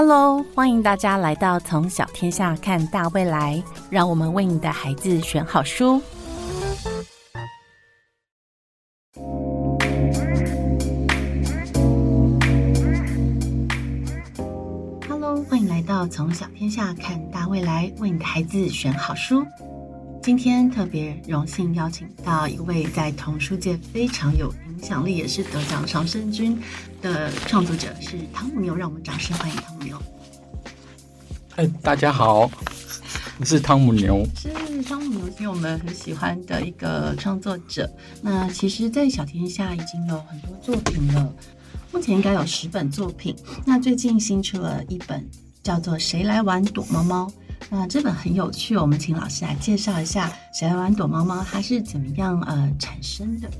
Hello，欢迎大家来到《从小天下看大未来》，让我们为你的孩子选好书。Hello，欢迎来到《从小天下看大未来》，为你的孩子选好书。今天特别荣幸邀请到一位在童书界非常有影响力，也是得奖常胜军的创作者，是汤姆牛。让我们掌声欢迎汤姆牛。嗨，大家好，我是汤姆牛。是汤姆牛，是我们很喜欢的一个创作者。那其实，在小天下已经有很多作品了，目前应该有十本作品。那最近新出了一本，叫做《谁来玩躲猫猫》。那这本很有趣，我们请老师来介绍一下《谁来玩躲猫猫》它是怎么样呃产生的。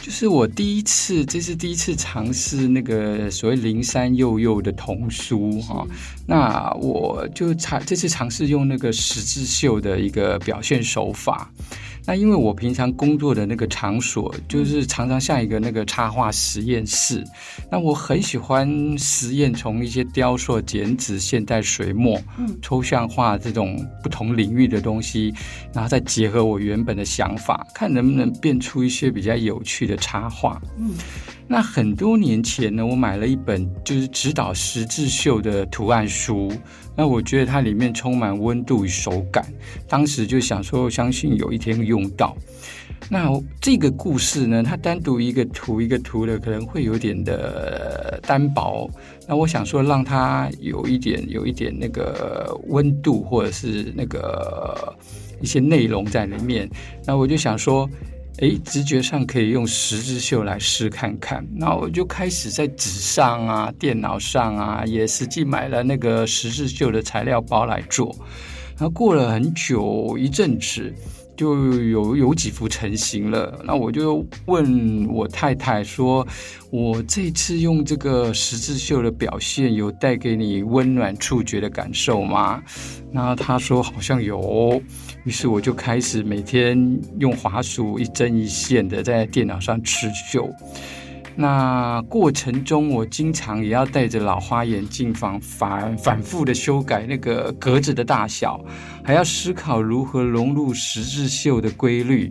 就是我第一次，这是第一次尝试那个所谓灵山幼幼的童书哈。那我就尝这次尝试用那个十字绣的一个表现手法。那因为我平常工作的那个场所，就是常常像一个那个插画实验室。那我很喜欢实验，从一些雕塑、剪纸、现代水墨、抽象画这种不同领域的东西，然后再结合我原本的想法，看能不能变出一些比较有趣的插画。嗯。那很多年前呢，我买了一本就是指导十字绣的图案书。那我觉得它里面充满温度与手感，当时就想说，相信有一天用到。那这个故事呢，它单独一个图一个图的，可能会有点的单薄。那我想说，让它有一点有一点那个温度，或者是那个一些内容在里面。那我就想说。哎，直觉上可以用十字绣来试看看，那我就开始在纸上啊、电脑上啊，也实际买了那个十字绣的材料包来做。然后过了很久一阵子，就有有几幅成型了。那我就问我太太说：“我这次用这个十字绣的表现，有带给你温暖触觉的感受吗？”那她说：“好像有。”于是我就开始每天用滑鼠一针一线的在电脑上刺绣。那过程中，我经常也要戴着老花眼镜，反反反复的修改那个格子的大小，还要思考如何融入十字绣的规律。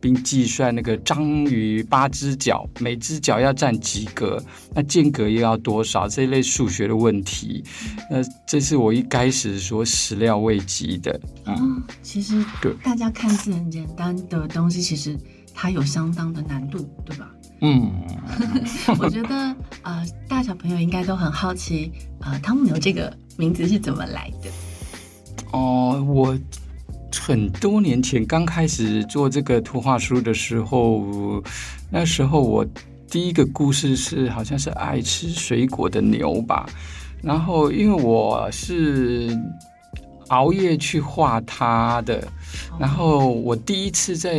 并计算那个章鱼八只脚，每只脚要占几格，那间隔又要多少？这一类数学的问题，那这是我一开始说始料未及的。嗯，其实对大家看似很简单的东西，其实它有相当的难度，对吧？嗯，我觉得呃，大小朋友应该都很好奇，呃，汤姆牛这个名字是怎么来的？哦，我。很多年前刚开始做这个图画书的时候，那时候我第一个故事是好像是爱吃水果的牛吧，然后因为我是熬夜去画它的，然后我第一次在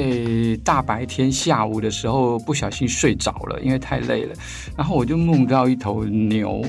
大白天下午的时候不小心睡着了，因为太累了，然后我就梦到一头牛。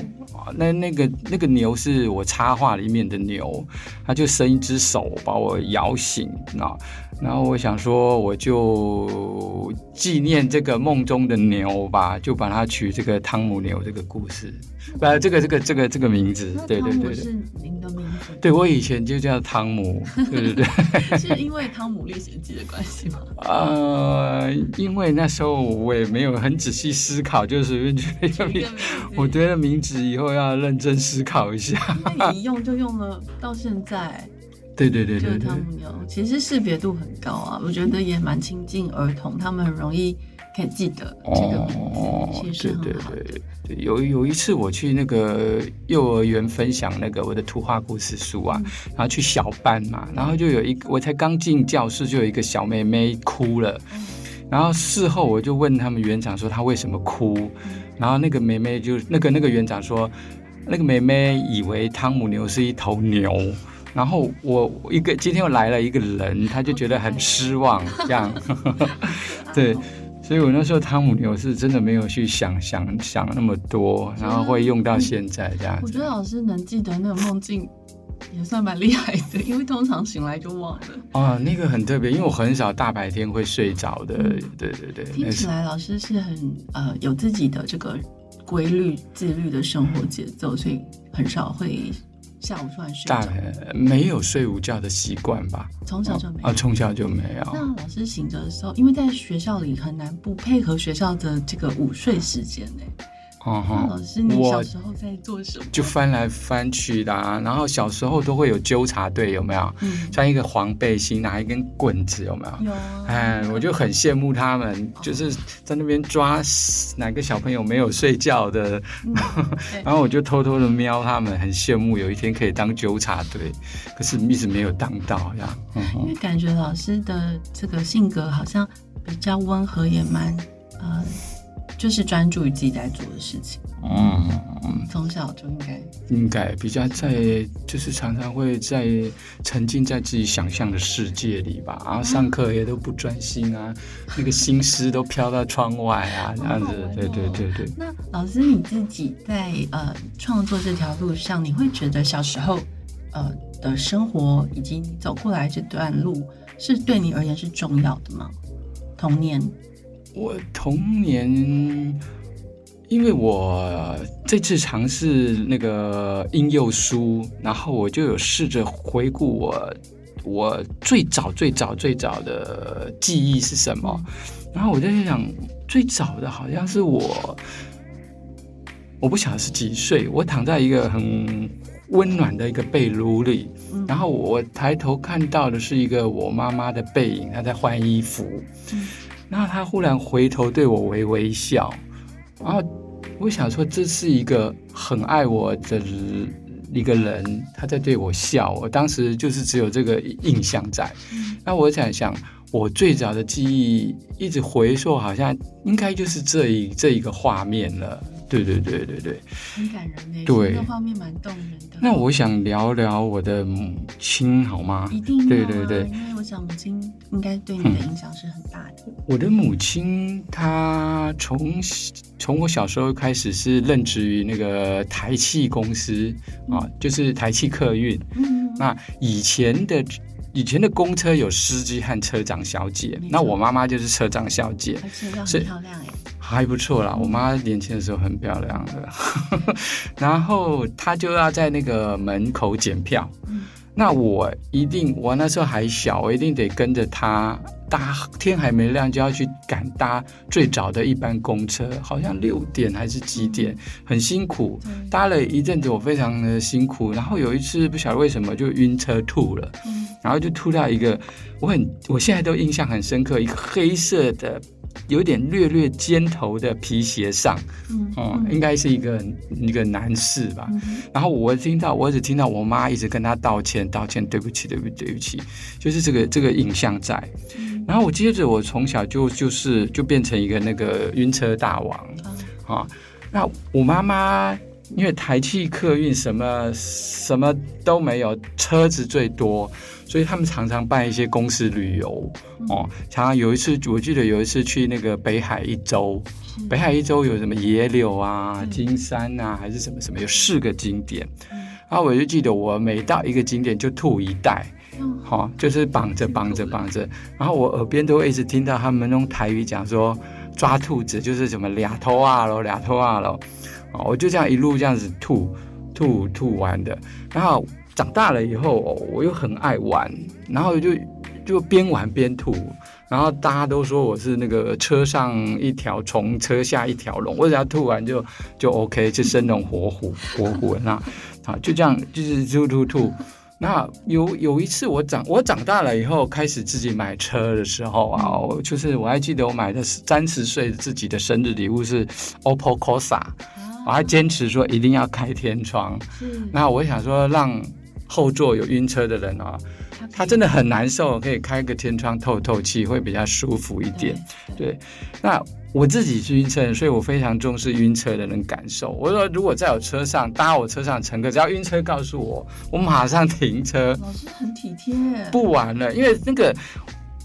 那那个那个牛是我插画里面的牛，它就伸一只手把我摇醒啊，然后我想说我就纪念这个梦中的牛吧，就把它取这个汤姆牛这个故事，呃，这个这个这个这个名字，对对对是您的名字，对我以前就叫汤姆，对对对，是因为《汤姆历险记》的关系吗？呃，因为那时候我也没有很仔细思考，就随便取了一个名，我觉得名字以后。要认真思考一下。那你一用就用了到现在。对对对对。汤姆牛其实识别度很高啊，我觉得也蛮亲近儿童，他们很容易可以记得这个名字。对对对，有有一次我去那个幼儿园分享那个我的图画故事书啊，然后去小班嘛，然后就有一我才刚进教室，就有一个小妹妹哭了，然后事后我就问他们园长说她为什么哭。然后那个妹妹就那个那个园长说，那个妹妹以为汤姆牛是一头牛，然后我一个今天又来了一个人，他就觉得很失望，这样，对，所以我那时候汤姆牛是真的没有去想想想那么多，然后会用到现在这样子。我觉得老师能记得那个梦境。也算蛮厉害的，因为通常醒来就忘了。啊，那个很特别，因为我很少大白天会睡着的。对对对，听起来老师是很呃有自己的这个规律自律的生活节奏，所以很少会下午突然睡大觉。没有睡午觉的习惯吧？从小就没有。啊，从小就没有。那老师醒着的时候，因为在学校里很难不配合学校的这个午睡时间呢。哦那老师，你我小时候在做什么？就翻来翻去的、啊，然后小时候都会有纠察队，有没有？嗯，穿一个黄背心，拿一根棍子，有没有？有啊。哎，我就很羡慕他们，就是在那边抓哪个小朋友没有睡觉的，然后我就偷偷的瞄他们，很羡慕有一天可以当纠察队，可是一直没有当到呀。嗯因为感觉老师的这个性格好像比较温和，也蛮呃，就是专注于自己在做的事情。嗯，从小就应该应该比较在，就是常常会在沉浸在自己想象的世界里吧，然后上课也都不专心啊，那个心思都飘到窗外啊，这样子对对对对。那老师你自己在呃创作这条路上，你会觉得小时候呃的生活以及你走过来这段路，是对你而言是重要的吗？童年，我童年，因为我这次尝试那个婴幼书，然后我就有试着回顾我我最早最早最早的记忆是什么，然后我就在想，最早的好像是我，我不晓得是几岁，我躺在一个很温暖的一个被褥里，嗯。然后我抬头看到的是一个我妈妈的背影，她在换衣服。嗯然后他忽然回头对我微微笑，然后我想说这是一个很爱我的一个人，他在对我笑。我当时就是只有这个印象在。嗯那我想想，我最早的记忆一直回溯，好像应该就是这一这一个画面了。对对对对对。很感人呢，对那个画面蛮动人的。那我想聊聊我的母亲，好吗？一定对对对因为我想母亲应该对你的影响是很大的。我的母亲，她从从我小时候开始是任职于那个台汽公司啊，就是台汽客运。嗯，那以前的以前的公车有司机和车长小姐那我妈妈就是车长小姐，而且要很漂亮哎。还不错啦。我妈年轻的时候很漂亮的，然后她就要在那个门口检票。嗯那我一定，我那时候还小，我一定得跟着他搭，天还没亮就要去赶搭最早的一班公车，好像六点还是几点，很辛苦。搭了一阵子，我非常的辛苦，然后有一次不晓得为什么就晕车吐了，嗯然后就吐到一个我很我现在都印象很深刻，一个黑色的有点略略尖头的皮鞋上，嗯哦、应该是一个一个男士吧。嗯然后我听到，我只听到我妈一直跟他道歉，道歉，对不起，对不起，对不起，就是这个这个影像在。嗯然后我接着我从小就就是就变成一个那个晕车大王啊啊。那我妈妈因为台汽客运什么什么都没有，车子最多，所以他们常常办一些公司旅游哦。常常有一次，我记得有一次去那个北海一周，北海一周有什么野柳啊、嗯金山啊，还是什么什么，有四个景点。嗯然后我就记得我每到一个景点就吐一袋，嗯好、就是绑着绑着绑着，然后我耳边都会一直听到他们用台语讲说抓兔子就是什么俩头啊咯，俩头啊咯，哦，我就这样一路这样子吐吐吐完的。然后长大了以后，哦我又很爱玩，然后就就边玩边吐。然后大家都说我是那个车上一条虫，车下一条龙，我只要吐完就就 OK，就生龙活虎活虎那啊，就这样就是吐吐吐。那有有一次我长我长大了以后开始自己买车的时候啊，我就是我还记得我买的三十岁自己的生日礼物是 OPPO Corsa，我啊还坚持说一定要开天窗。是。那我想说让后座有晕车的人啊，他真的很难受，可以开个天窗透透气，会比较舒服一点。对。对，那我自己是晕车人，所以我非常重视晕车的人感受。我说，如果在我车上搭我车上乘客，只要晕车告诉我，我马上停车，老师很体贴，不玩了，因为那个。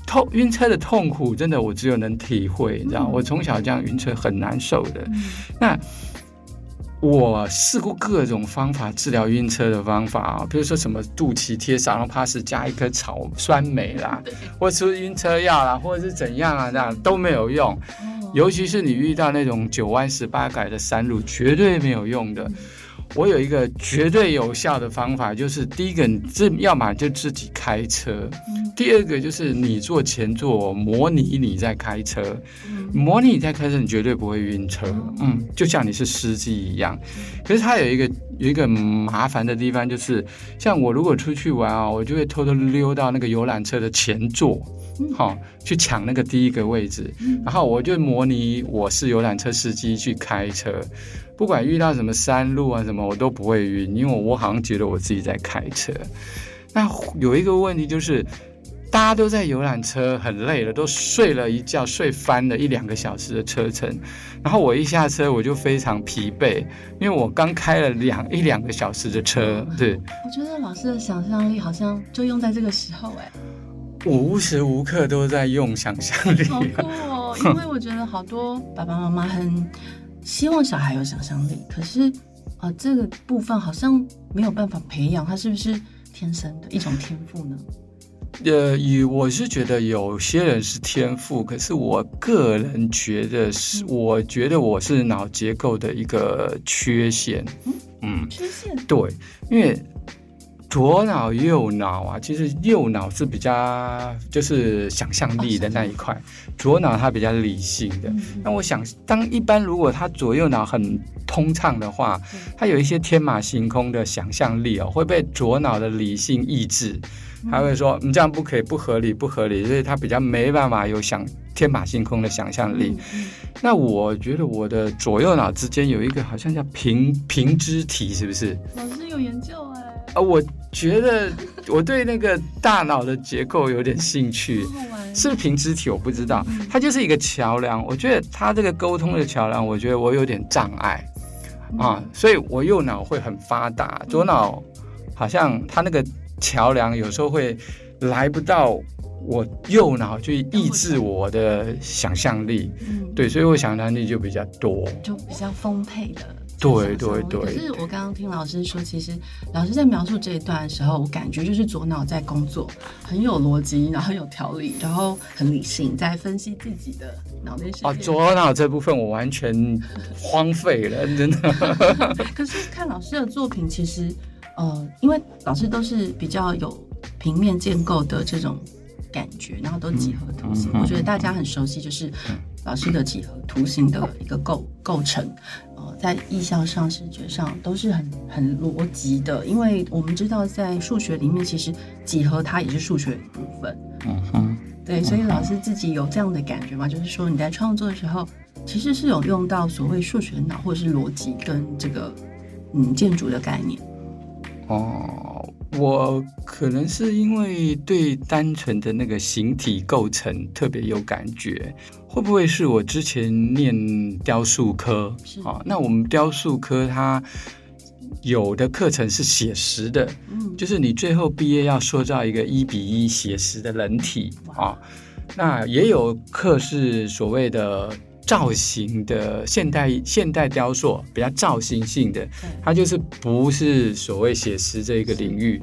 痛晕车的痛苦，真的我只有能体会，你知道，嗯我从小这样晕车很难受的。嗯那我试过各种方法治疗晕车的方法啊，比如说什么肚脐贴上，然后怕是加一颗草酸梅啦，或吃晕车药啦，或者是怎样啊，这样都没有用。哦尤其是你遇到那种九弯十八拐的山路，绝对没有用的。我有一个绝对有效的方法，就是第一个，你这要么就自己开车；第二个就是你坐前座，模拟你在开车，模拟你在开车，你绝对不会晕车。嗯，就像你是司机一样。可是它有一个有一个麻烦的地方，就是像我如果出去玩啊，我就会偷偷溜到那个游览车的前座，好去抢那个第一个位置，然后我就模拟我是游览车司机去开车。不管遇到什么山路啊什么，我都不会晕，因为我好像觉得我自己在开车。那有一个问题就是，大家都在游览车很累了，都睡了一觉，睡翻了一两个小时的车程，然后我一下车我就非常疲惫，因为我刚开了两一两个小时的车。对，我觉得老师的想象力好像就用在这个时候，哎，我无时无刻都在用想象力，好酷哦！因为我觉得好多爸爸妈妈很。希望小孩有想象力，可是，呃，这个部分好像没有办法培养，他是不是天生的一种天赋呢？呃，以我是觉得有些人是天赋，可是我个人觉得是，我觉得我是脑结构的一个缺陷。嗯，缺陷。对，因为。左脑右脑啊，其实右脑是比较就是想象力的那一块，左脑它比较理性的。那我想，当一般如果他左右脑很通畅的话，他有一些天马行空的想象力哦，会被左脑的理性抑制，他会说你这样不可以，不合理，不合理，所以他比较没办法有想天马行空的想象力。那我觉得我的左右脑之间有一个好像叫平平肢体，是不是？老师有研究哎。啊，我觉得我对那个大脑的结构有点兴趣，是不是平肢体？我不知道，它就是一个桥梁。我觉得它这个沟通的桥梁，我觉得我有点障碍啊，所以我右脑会很发达，左脑好像它那个桥梁有时候会来不到我右脑去抑制我的想象力。嗯，对，所以我想象力就比较多，就比较丰沛的。对对对，可是我刚刚听老师说，其实老师在描述这一段的时候，我感觉就是左脑在工作，很有逻辑，然后有条理，然后很理性，在分析自己的脑内世界。哦，左脑这部分我完全荒废了，真的。可是看老师的作品，其实呃，因为老师都是比较有平面建构的这种感觉，然后都几何图形，我觉得大家很熟悉，就是老师的几何图形的一个构构成。在意象上、视觉上都是很很逻辑的，因为我们知道在数学里面，其实几何它也是数学的一部分。嗯哼，对，所以老师自己有这样的感觉吗？就是说你在创作的时候，其实是有用到所谓数学脑或者是逻辑跟这个嗯建筑的概念。哦，我可能是因为对单纯的那个形体构成特别有感觉。会不会是我之前念雕塑科啊？那我们雕塑科它有的课程是写实的，嗯，就是你最后毕业要塑造一个一比一写实的人体啊。那也有课是所谓的造型的现代现代雕塑，比较造型性的，它就是不是所谓写实这一个领域。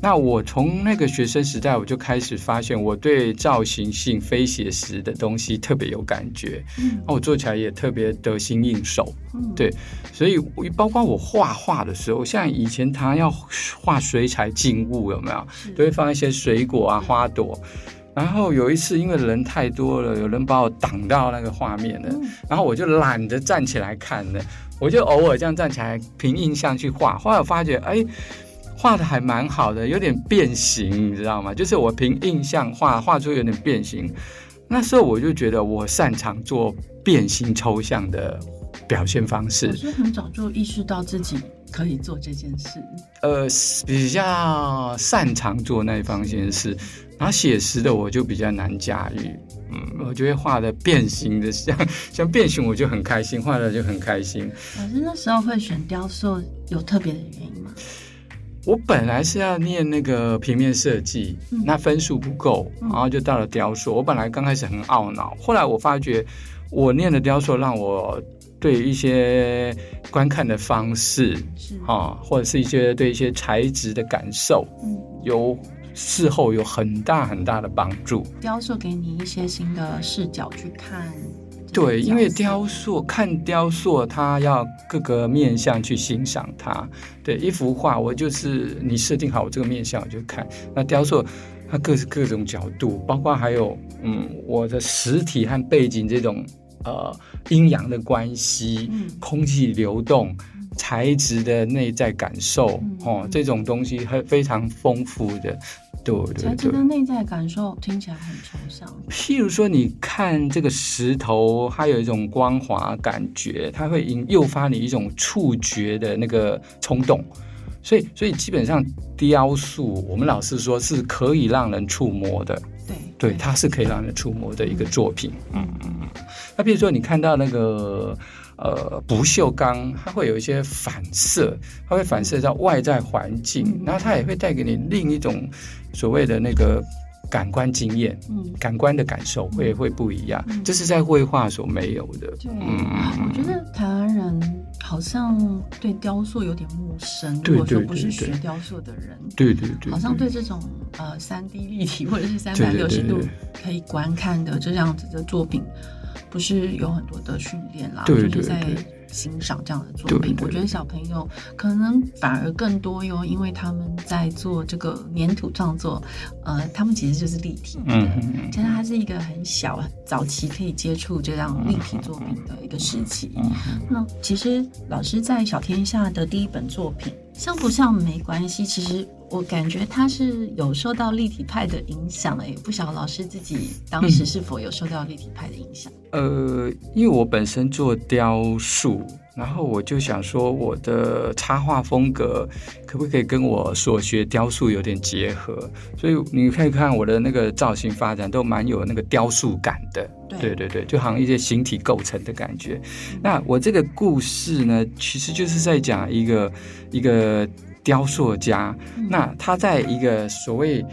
那我从那个学生时代，我就开始发现，我对造型性、非写实的东西特别有感觉。嗯，那我做起来也特别得心应手。嗯，对，所以包括我画画的时候，像以前他要画水彩静物，有没有？都会放一些水果啊、花朵。然后有一次，因为人太多了，有人把我挡到那个画面了，然后我就懒得站起来看了，我就偶尔这样站起来凭印象去画。后来我发觉，哎。画的还蛮好的，有点变形，你知道吗？就是我凭印象画画出有点变形，那时候我就觉得我擅长做变形抽象的表现方式。我是很早就意识到自己可以做这件事。呃，比较擅长做那一方面事，然后写实的我就比较难驾驭。嗯，我觉得画的变形的像像变形，我就很开心，画的就很开心。老师那时候会选雕塑，有特别的原因吗？我本来是要念那个平面设计，那分数不够，然后就到了雕塑。我本来刚开始很懊恼，后来我发觉我念的雕塑让我对一些观看的方式，啊，或者是一些对一些材质的感受，有事后有很大很大的帮助。雕塑给你一些新的视角去看。对，因为雕塑看雕塑，它要各个面向去欣赏它。对，一幅画我就是你设定好我这个面向我就看。那雕塑它各各种角度，包括还有嗯我的实体和背景这种呃阴阳的关系，空气流动。材质的内在感受，哦，这种东西很非常丰富的，对对材质的内在感受听起来很抽象。譬如说，你看这个石头，它有一种光滑感觉，它会引诱发你一种触觉的那个冲动。所以，所以基本上雕塑，我们老师说是可以让人触摸的。对，对，它是可以让人触摸的一个作品。嗯嗯嗯。那比如说，你看到那个。呃，不锈钢它会有一些反射，它会反射到外在环境，然后它也会带给你另一种所谓的那个感官经验，嗯，感官的感受会会不一样，这是在绘画所没有的。对，我觉得台湾人好像对雕塑有点陌生，如果说不是学雕塑的人，对对对，好像对。这种呃三 D 立体或者是三百六十度可以观看的这样子的作品。不是有很多的训练啦，就是在欣赏这样的作品。我觉得小朋友可能反而更多哟，因为他们在做这个粘土创作，呃，他们其实就是立体的。其实它是一个很小早期可以接触这样立体作品的一个时期。那其实老师在小天下的第一本作品，像不像没关系？其实。我感觉他是有受到立体派的影响诶，不晓得老师自己当时是否有受到立体派的影响？呃，因为我本身做雕塑，然后我就想说，我的插画风格可不可以跟我所学雕塑有点结合？所以你可以看我的那个造型发展都蛮有那个雕塑感的，对对对，就好像一些形体构成的感觉。那我这个故事呢，其实就是在讲一个一个。雕塑家，那他在一个所谓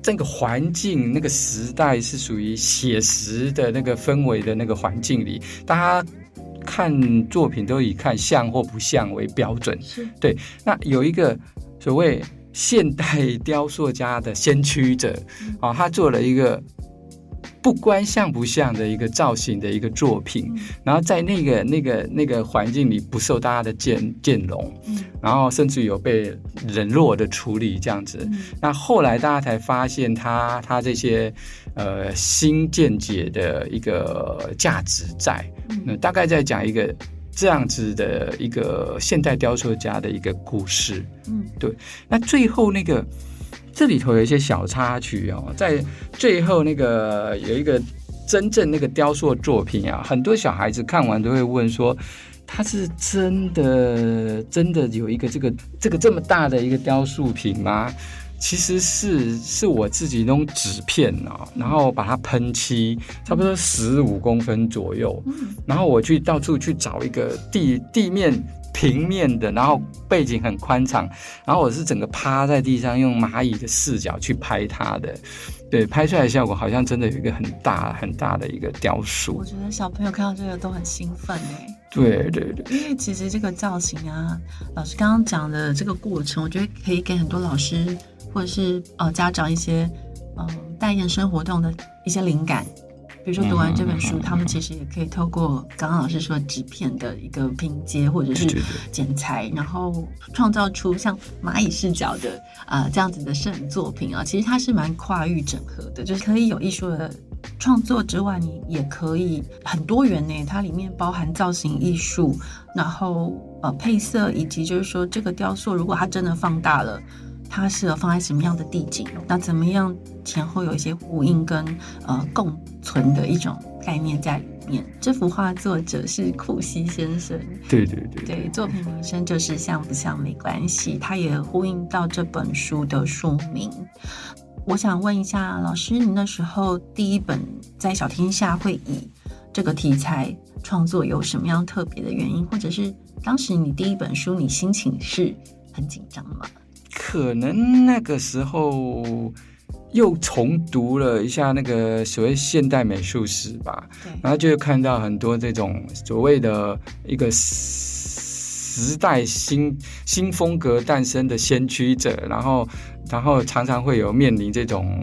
这个环境、那个时代是属于写实的那个氛围的那个环境里，大家看作品都以看像或不像为标准。对。那有一个所谓现代雕塑家的先驱者啊，他做了一个。不关像不像的一个造型的一个作品，然后在那个那个那个环境里不受大家的见见容，然后甚至有被冷落的处理这样子。那后来大家才发现他他这些呃新见解的一个价值在，那大概在讲一个这样子的一个现代雕塑家的一个故事。嗯，对。那最后那个。这里头有一些小插曲哦，在最后那个有一个真正那个雕塑作品啊，很多小孩子看完都会问说，他是真的真的有一个这个这个这么大的一个雕塑品吗？其实是是我自己弄纸片哦，然后把它喷漆，差不多十五公分左右，然后我去到处去找一个地地面。平面的，然后背景很宽敞，然后我是整个趴在地上用蚂蚁的视角去拍它的，对，拍出来的效果好像真的有一个很大很大的一个雕塑。我觉得小朋友看到这个都很兴奋哎。对对对，因为其实这个造型啊，老师刚刚讲的这个过程，我觉得可以给很多老师或者是呃家长一些嗯代言生活动的一些灵感。比如说读完这本书，他们其实也可以透过刚刚老师说纸片的一个拼接或者是剪裁，然后创造出像蚂蚁视角的啊这样子的摄影作品啊。其实它是蛮跨域整合的，就是可以有艺术的创作之外，你也可以很多元呢。它里面包含造型艺术，然后呃配色，以及就是说这个雕塑如果它真的放大了。它适合放在什么样的地景？那怎么样前后有一些呼应跟呃共存的一种概念在里面？这幅画作者是库西先生，对对对，对作品名称就是像不像没关系，它也呼应到这本书的书名。我想问一下老师，你那时候第一本在小天下会以这个题材创作有什么样特别的原因，或者是当时你第一本书你心情是很紧张吗？可能那个时候又重读了一下那个所谓现代美术史吧，然后就看到很多这种所谓的一个时代新新风格诞生的先驱者，然后然后常常会有面临这种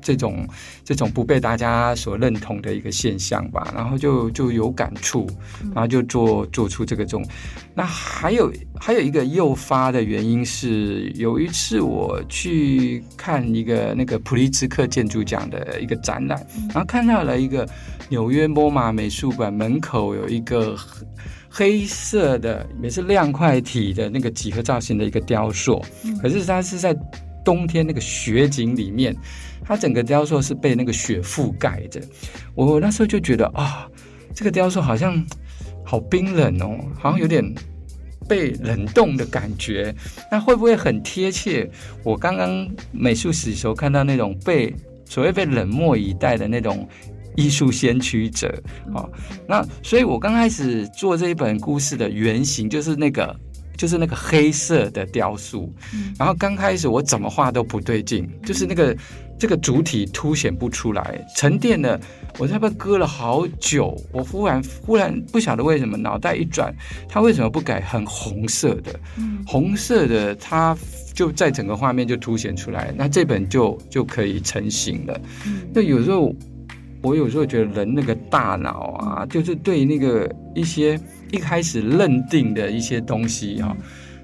这种这种不被大家所认同的一个现象吧，然后就就有感触，然后就做做出这个种。那还有还有一个诱发的原因是，有一次我去看一个那个普利兹克建筑奖的一个展览，然后看到了一个纽约莫马美术馆门口有一个黑色的也是亮块体的那个几何造型的一个雕塑，可是它是在冬天那个雪景里面，它整个雕塑是被那个雪覆盖着。我那时候就觉得啊，这个雕塑好像。好冰冷哦，好像有点被冷冻的感觉。那会不会很贴切？我刚刚美术史的时候看到那种被所谓被冷漠以待的那种艺术先驱者哦。那所以我刚开始做这一本故事的原型就是那个就是那个黑色的雕塑。然后刚开始我怎么画都不对劲，就是那个。这个主体凸显不出来，沉淀了，我在不搁了好久，我忽然忽然不晓得为什么，脑袋一转，它为什么不改很红色的？红色的它就在整个画面就凸显出来，那这本就就可以成型了。那有时候我有时候觉得人那个大脑啊，就是对那个一些一开始认定的一些东西啊，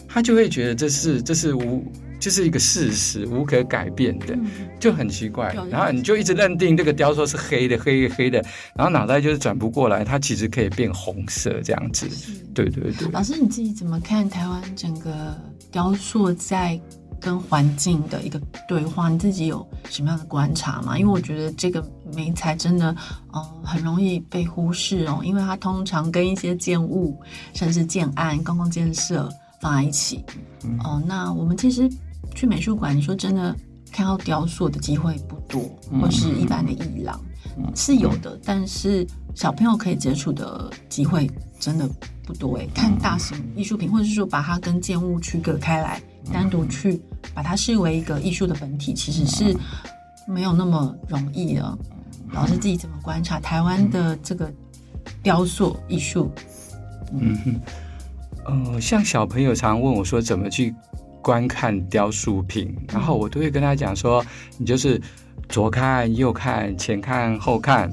他就会觉得这是这是无。就是一个事实，无可改变的，就很奇怪。然后你就一直认定这个雕塑是黑的，黑黑的，然后脑袋就是转不过来，它其实可以变红色这样子。对对对。老师你自己怎么看台湾整个雕塑在跟环境的一个对话？你自己有什么样的观察吗？因为我觉得这个媒材真的，嗯，很容易被忽视哦，因为它通常跟一些建物，甚至建案、公共建设放在一起。哦，那我们其实。去美术馆，你说真的看到雕塑的机会不多，或是一般的艺廊是有的，但是小朋友可以接触的机会真的不多诶。看大型艺术品，或者是说把它跟建物区隔开来，单独去把它视为一个艺术的本体，其实是没有那么容易的。老师自己怎么观察台湾的这个雕塑艺术？嗯哼，呃，像小朋友常问我说怎么去。观看雕塑品，然后我都会跟他讲说，你就是左看右看，前看后看。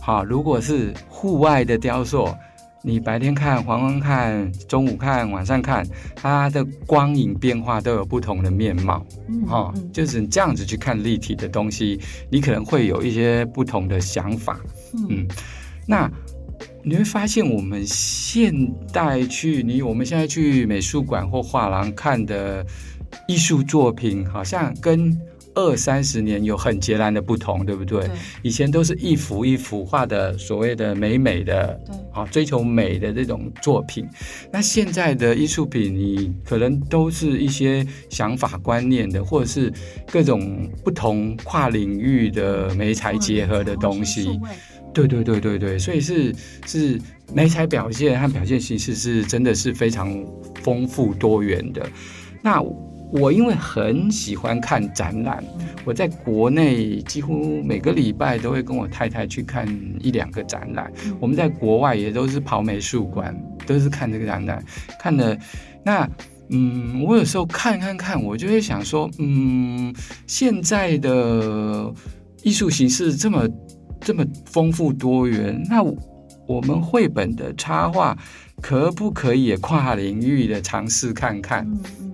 好，如果是户外的雕塑，你白天看、黄昏看、中午看、晚上看，它的光影变化都有不同的面貌。哦，就是这样子去看立体的东西，你可能会有一些不同的想法。嗯，那。你会发现，我们现代去你我们现在去美术馆或画廊看的艺术作品，好像跟二三十年有很截然的不同，对不对？以前都是一幅一幅画的所谓的美美的，啊，追求美的这种作品。那现在的艺术品，你可能都是一些想法观念的，或者是各种不同跨领域的美材结合的东西。对对对对对，所以是是美彩表现和表现形式是真的是非常丰富多元的。那我因为很喜欢看展览，我在国内几乎每个礼拜都会跟我太太去看一两个展览。我们在国外也都是跑美术馆，都是看这个展览。看的那嗯，我有时候看看看，我就会想说，嗯，现在的艺术形式这么。这么丰富多元，那我们绘本的插画可不可以也跨领域的尝试看看？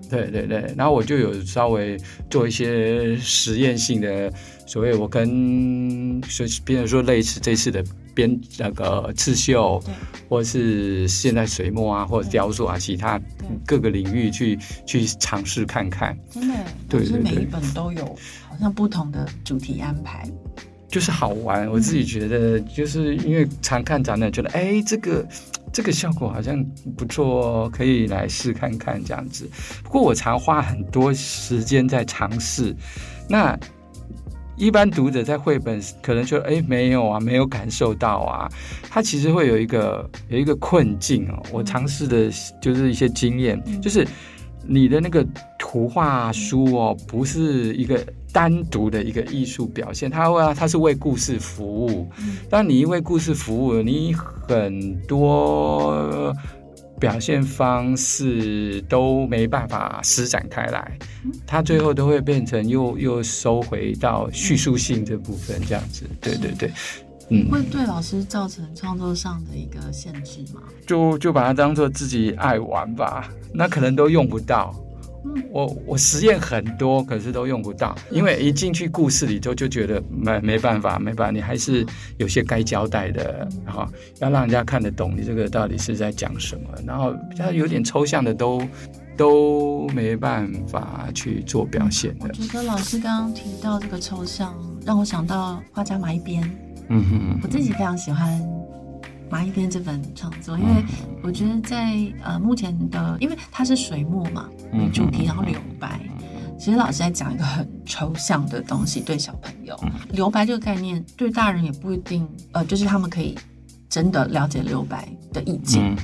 对对对，然后我就有稍微做一些实验性的，所谓我跟说，比如说类似这次的编那个刺绣，或是现在水墨啊，或者雕塑啊，其他各个领域去去尝试看看。真的，对对对，每一本都有好像不同的主题安排。就是好玩，我自己觉得，就是因为常看展览，觉得哎，这个这个效果好像不错哦，可以来试看看这样子。不过我常花很多时间在尝试。那一般读者在绘本可能就哎没有啊，没有感受到啊，他其实会有一个有一个困境哦。我尝试的就是一些经验，就是你的那个图画书哦，不是一个。单独的一个艺术表现，它为它是为故事服务。当你因为故事服务，你很多表现方式都没办法施展开来，它最后都会变成又又收回到叙述性这部分这样子。对对对，嗯，会对老师造成创作上的一个限制吗？就就把它当做自己爱玩吧，那可能都用不到。我我实验很多，可是都用不到，因为一进去故事里头就觉得没没办法，没办法，你还是有些该交代的，然后要让人家看得懂你这个到底是在讲什么，然后比较有点抽象的都都没办法去做表现的。我觉得老师刚刚提到这个抽象，让我想到画家马一边，嗯哼，我自己非常喜欢。马一边这本创作，因为我觉得在呃目前的，因为它是水墨嘛为主题，然后留白，其实老师在讲一个很抽象的东西，对小朋友。留白这个概念，对大人也不一定，呃，就是他们可以真的了解留白的意境，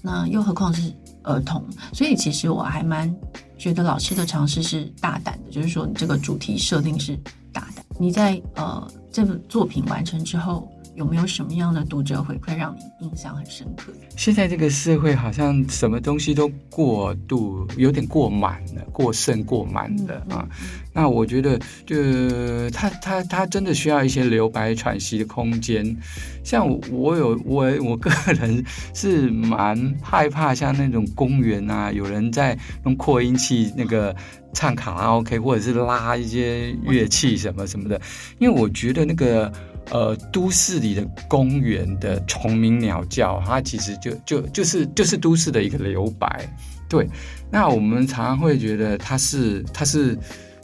那又何况是儿童，所以其实我还蛮觉得老师的尝试是大胆的，就是说你这个主题设定是大胆，你在呃这部作品完成之后。有没有什么样的读者回馈让你印象很深刻？现在这个社会好像什么东西都过度，有点过满了，过剩过满了啊。那我觉得，就他他他真的需要一些留白喘息的空间。像我有我我个人是蛮害怕，像那种公园啊，有人在用扩音器那个唱卡拉 OK，或者是拉一些乐器什么什么的，因为我觉得那个。呃，都市里的公园的虫鸣鸟叫，它其实就就就是就是都市的一个留白。对，那我们常常会觉得它是它是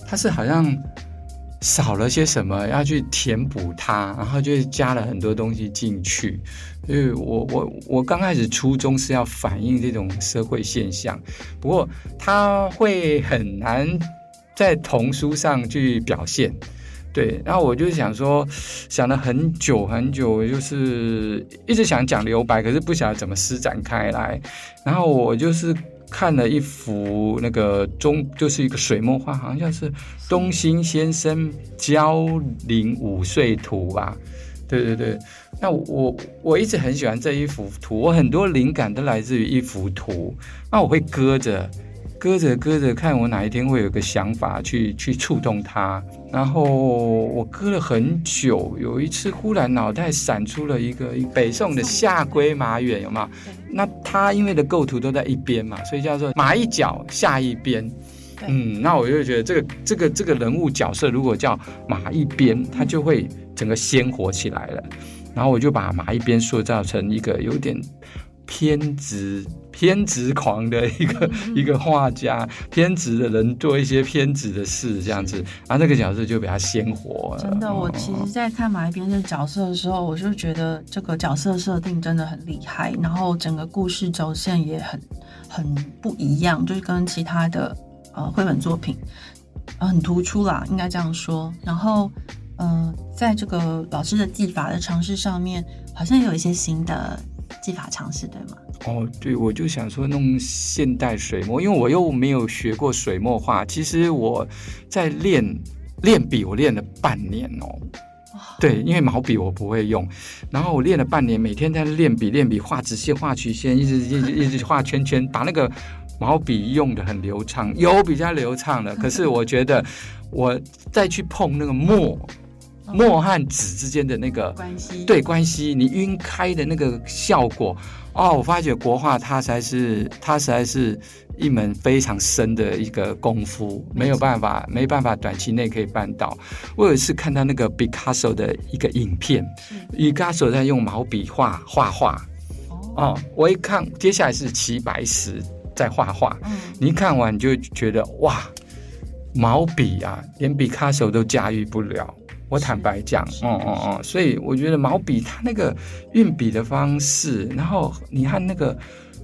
它是好像少了些什么，要去填补它，然后就加了很多东西进去。所以我我我刚开始初衷是要反映这种社会现象，不过它会很难在童书上去表现。对，然后我就想说，想了很久很久，就是一直想讲留白，可是不晓得怎么施展开来。然后我就是看了一幅那个中，就是一个水墨画，好像是东兴先生交林五岁图吧。对对对，那我我一直很喜欢这一幅图，我很多灵感都来自于一幅图。那我会搁着。搁着搁着，看我哪一天会有个想法去去触动它。然后我搁了很久，有一次忽然脑袋闪出了一个北宋的下归马远，有吗？那他因为的构图都在一边嘛，所以叫做马一脚下一边。嗯，那我就觉得这个这个这个人物角色如果叫马一边，他就会整个鲜活起来了。然后我就把马一边塑造成一个有点。偏执、偏执狂的一个一个画家，偏执的人做一些偏执的事，这样子，然后这个角色就比较鲜活。真的，我其实，在看马一边的角色的时候，我就觉得这个角色设定真的很厉害，然后整个故事轴线也很很不一样，就是跟其他的呃绘本作品很突出啦，应该这样说。然后，嗯，在这个老师的技法的尝试上面，好像有一些新的。技法尝试对吗？哦，对，我就想说弄现代水墨，因为我又没有学过水墨画。其实我在练练笔，我练了半年哦。对，因为毛笔我不会用，然后我练了半年，每天在练笔练笔，画直线，画曲线，一直一直一直画圈圈，把那个毛笔用的很流畅，有比较流畅的。可是我觉得我再去碰那个墨。墨和纸之间的那个关系，对关系，你晕开的那个效果哦，我发觉国画它才是它实在是一门非常深的一个功夫，没有办法没办法短期内可以办到。我有一次看到那个毕卡索的一个影片，毕卡索在用毛笔画画画，哦，我一看，接下来是齐白石在画画，你一看完就觉得哇，毛笔啊，连毕卡索都驾驭不了。我坦白讲，哦哦哦，所以我觉得毛笔它那个运笔的方式，然后你看那个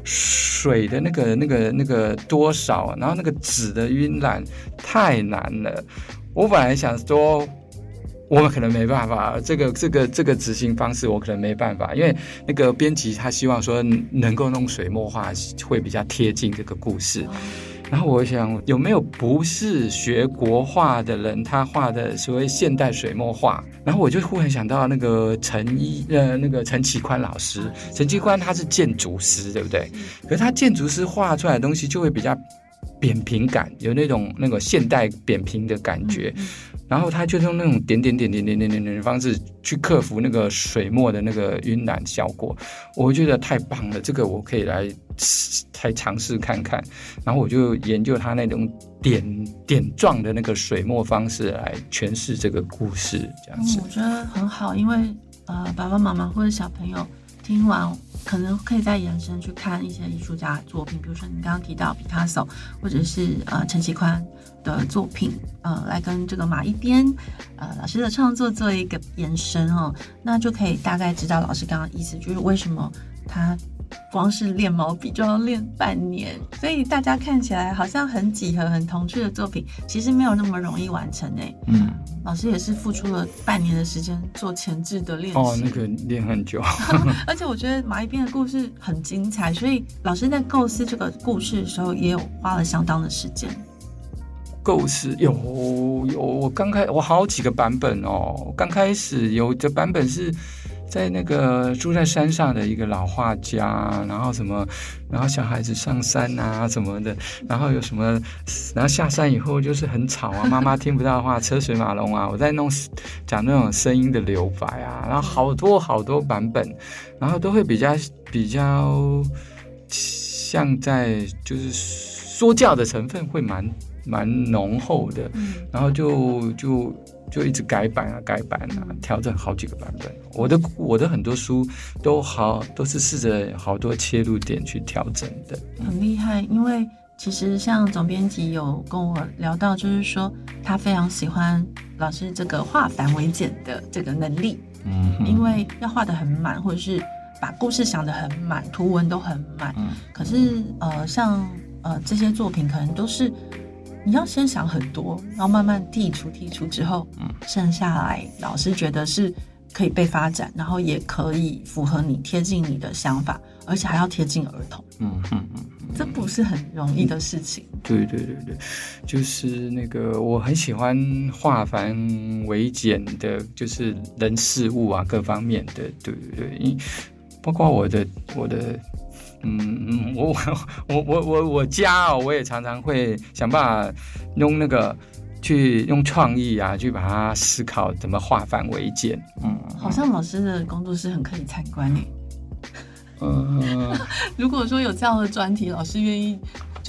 水的那个那个那个多少，然后那个纸的晕染太难了。我本来想说，我们可能没办法，这个这个这个执行方式我可能没办法，因为那个编辑他希望说能够弄水墨画会比较贴近这个故事。然后我想有没有不是学国画的人，他画的所谓现代水墨画？然后我就忽然想到那个陈一呃那个陈启宽老师，陈启宽他是建筑师，对不对？可是他建筑师画出来的东西就会比较扁平感，有那种那个现代扁平的感觉。然后他就用那种点点点点点点点点的方式去克服那个水墨的那个晕染效果，我觉得太棒了，这个我可以来来尝试看看。然后我就研究他那种点点状的那个水墨方式来诠释这个故事，这样子。我觉得很好，因为呃爸爸妈妈或者小朋友听完。可能可以再延伸去看一些艺术家作品，比如说你刚刚提到毕卡索，或者是呃陈其宽的作品，呃，来跟这个马一边呃老师的创作做一个延伸哦，那就可以大概知道老师刚刚意思，就是为什么他。光是练毛笔就要练半年，所以大家看起来好像很几何、很童趣的作品，其实没有那么容易完成诶。嗯，老师也是付出了半年的时间做前置的练习。哦，那个练很久。而且我觉得马一边的故事很精彩，所以老师在构思这个故事的时候，也有花了相当的时间。构思有有，我刚开我好几个版本哦，刚开始有的版本是。在那个住在山上的一个老画家，然后什么，然后小孩子上山啊什么的，然后有什么，然后下山以后就是很吵啊，妈妈听不到的话，车水马龙啊，我在弄讲那种声音的留白啊，然后好多好多版本，然后都会比较比较像在就是说教的成分会蛮蛮浓厚的，然后就就。就一直改版啊，改版啊，调整好几个版本。我的我的很多书都好，都是试着好多切入点去调整的。很厉害，因为其实像总编辑有跟我聊到，就是说他非常喜欢老师这个化繁为简的这个能力。嗯，因为要画的很满，或者是把故事想的很满，图文都很满。嗯，可是呃，像呃这些作品可能都是。你要先想很多，然后慢慢剔除剔除之后，嗯，剩下来老师觉得是可以被发展，然后也可以符合你贴近你的想法，而且还要贴近儿童，嗯嗯嗯，这不是很容易的事情。对对对对，就是那个我很喜欢化繁为简的，就是人事物啊各方面的，对对对，因包括我的我的。嗯嗯，我我我我我家哦，我也常常会想办法用那个去用创意啊，去把它思考怎么化繁为简。嗯，好像老师的工作室很可以参观诶。嗯，如果说有这样的专题，老师愿意。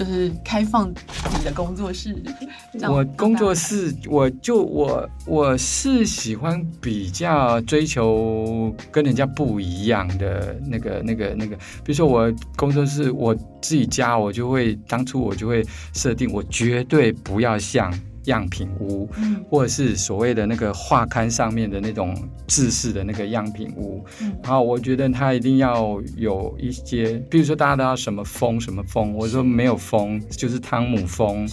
就是开放你的工作室，我工作室，我就我我是喜欢比较追求跟人家不一样的那个那个那个，比如说我工作室我自己家，我就会当初我就会设定，我绝对不要像。样品屋，或者是所谓的那个画刊上面的那种制式的那个样品屋，然后我觉得它一定要有一些，比如说大家都要什么风什么风，我说没有风，就是汤姆风，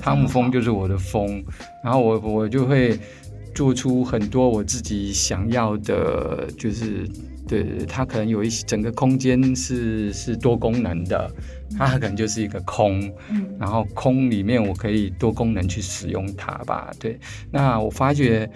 汤姆风就是我的风，然后我我就会做出很多我自己想要的，就是对它可能有一些整个空间是是多功能的。它可能就是一个空，嗯，然后空里面我可以多功能去使用它吧，对。那我发觉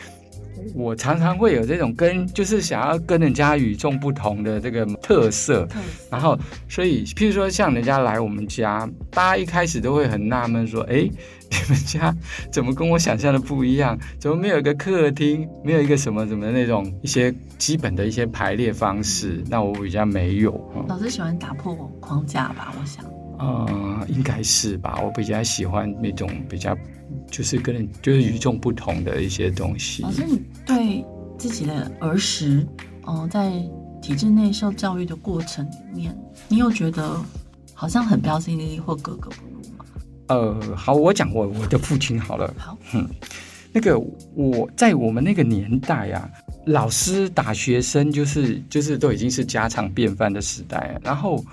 我常常会有这种跟就是想要跟人家与众不同的这个特色，然后所以譬如说像人家来我们家，大家一开始都会很纳闷说，哎。你们家怎么跟我想象的不一样？怎么没有一个客厅，没有一个什么什么那种一些基本的一些排列方式？那我比较没有。老师喜欢打破框架吧？我想，呃，应该是吧。我比较喜欢那种比较就是跟人就是与众不同的一些东西。老师，你对自己的儿时，嗯，在体制内受教育的过程里面，你有觉得好像很标新立异或格格不入吗？呃，好，我讲我我的父亲好了。好，嗯，那个我在我们那个年代啊，老师打学生就是就是都已经是家常便饭的时代。然后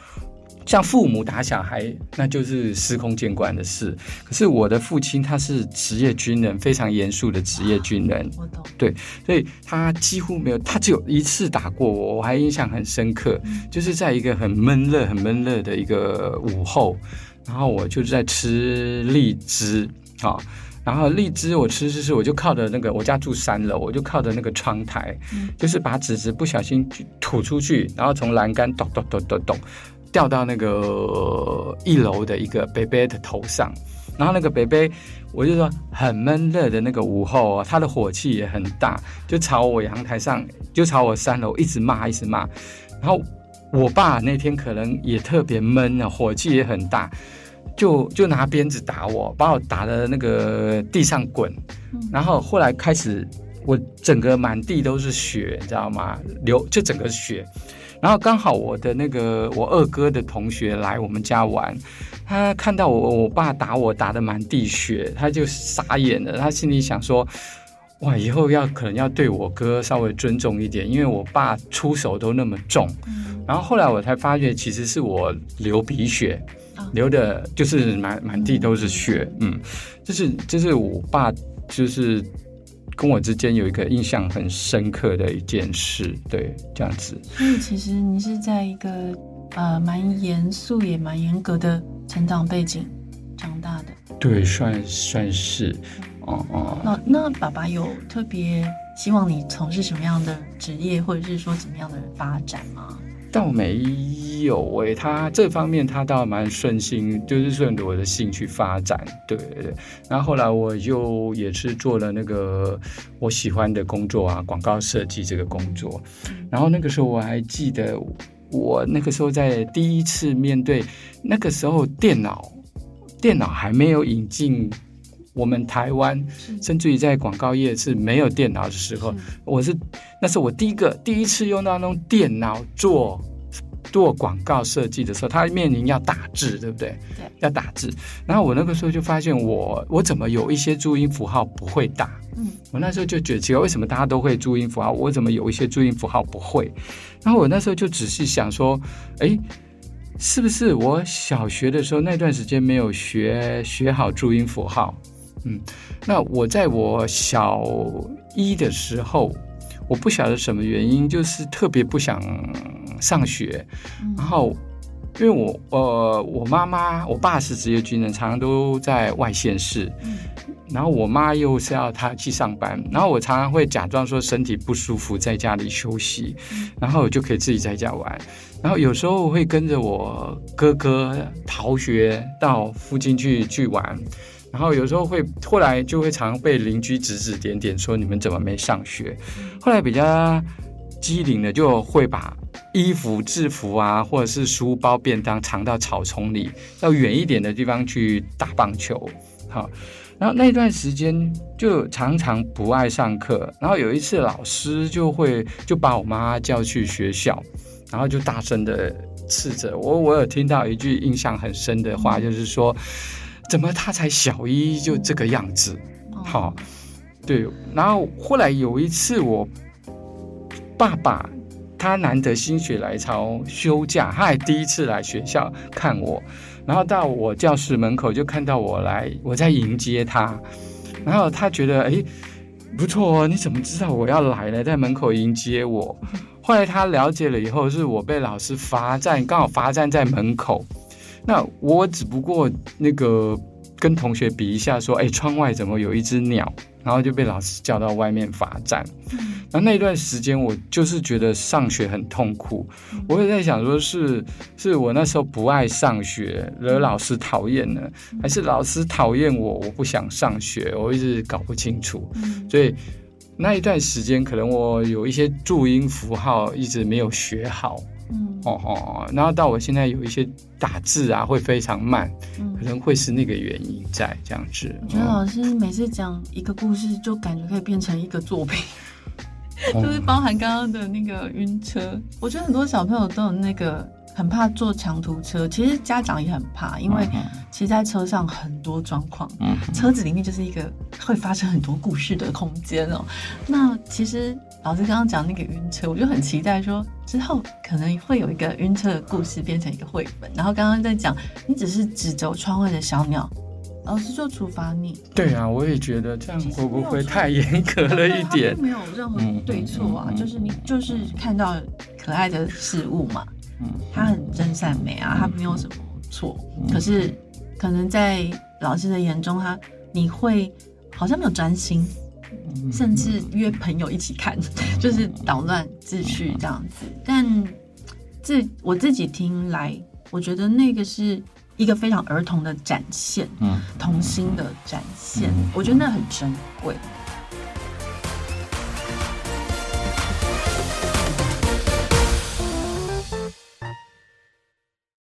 像父母打小孩，那就是司空见惯的事。可是我的父亲他是职业军人，非常严肃的职业军人。我懂。对，所以他几乎没有，他只有一次打过我，我还印象很深刻，就是在一个很闷热、很闷热的一个午后。然后我就在吃荔枝啊。然后荔枝我吃吃吃，我就靠着那个我家住三楼，我就靠着那个窗台，就是把纸纸不小心吐出去，然后从栏杆咚咚咚咚咚掉到那个一楼的一个贝贝的头上。然后那个贝贝，我就说很闷热的那个午后啊，他的火气也很大，就朝我阳台上，就朝我三楼一直骂，一直骂。然后我爸那天可能也特别闷啊，火气也很大。就就拿鞭子打我，把我打的那个地上滚，然后后来开始我整个满地都是血，你知道吗？流就整个血，然后刚好我的那个我二哥的同学来我们家玩，他看到我我爸打我打的满地血，他就傻眼了，他心里想说，哇，以后要可能要对我哥稍微尊重一点，因为我爸出手都那么重，然后后来我才发觉其实是我流鼻血。流的就是满满地都是血，嗯，就是就是我爸就是跟我之间有一个印象很深刻的一件事，对，这样子。所以其实你是在一个呃蛮严肃也蛮严格的成长背景长大的，对，算算是，哦哦。那那爸爸有特别希望你从事什么样的职业，或者是说怎么样的发展吗？倒没有诶，他这方面他倒蛮顺心，就是顺着我的兴趣发展。对对对，然后后来我就也是做了那个我喜欢的工作啊，广告设计这个工作。然后那个时候我还记得，我那个时候在第一次面对那个时候电脑，电脑还没有引进我们台湾，甚至于在广告业是没有电脑的时候，我是那是我第一个第一次用到那种电脑做。做广告设计的时候，他面临要打字，对不对？对，要打字。然后我那个时候就发现，我我怎么有一些注音符号不会打？嗯，我那时候就觉得奇怪，为什么大家都会注音符号，我怎么有一些注音符号不会？然后我那时候就仔细想说，哎，是不是我小学的时候那段时间没有学学好注音符号？嗯，那我在我小一的时候，我不晓得什么原因，就是特别不想。上学，然后因为我呃我妈妈我爸是职业军人，常常都在外县市，然后我妈又是要他去上班，然后我常常会假装说身体不舒服，在家里休息，然后我就可以自己在家玩，然后有时候会跟着我哥哥逃学到附近去去玩，然后有时候会后来就会常被邻居指指点点说你们怎么没上学，后来比较机灵的就会把。衣服、制服啊，或者是书包、便当藏到草丛里，到远一点的地方去打棒球。好，然后那段时间就常常不爱上课。然后有一次老师就会就把我妈叫去学校，然后就大声的斥责我。我有听到一句印象很深的话，就是说，怎么他才小一就这个样子？好，对。然后后来有一次我爸爸。他难得心血来潮休假，他还第一次来学校看我，然后到我教室门口就看到我来，我在迎接他，然后他觉得哎不错哦，你怎么知道我要来呢？在门口迎接我。后来他了解了以后，是我被老师罚站，刚好罚站在门口，那我只不过那个跟同学比一下，说哎窗外怎么有一只鸟？然后就被老师叫到外面罚站，然后那段时间我就是觉得上学很痛苦，我也在想说是是我那时候不爱上学惹老师讨厌了，还是老师讨厌我我不想上学，我一直搞不清楚，所以那一段时间可能我有一些注音符号一直没有学好。嗯哦哦，然后到我现在有一些打字啊会非常慢，可能会是那个原因在这样子。我觉得老师每次讲一个故事，就感觉可以变成一个作品，就是包含刚刚的那个晕车。我觉得很多小朋友都有那个。很怕坐长途车，其实家长也很怕，因为其实在车上很多状况，车子里面就是一个会发生很多故事的空间哦。那其实老师刚刚讲那个晕车，我就很期待说之后可能会有一个晕车的故事变成一个绘本。然后刚刚在讲，你只是指着窗外的小鸟，老师就处罚你。对啊，我也觉得这样会不会太严格了一点？没有任何对错啊，就是你就是看到可爱的事物嘛。嗯，他很真善美啊，它没有什么错。可是可能在老师的眼中，他你会好像没有专心，甚至约朋友一起看，就是捣乱秩序这样子。但自我自己听来，我觉得那个是一个非常儿童的展现，嗯，童心的展现，我觉得那很珍贵。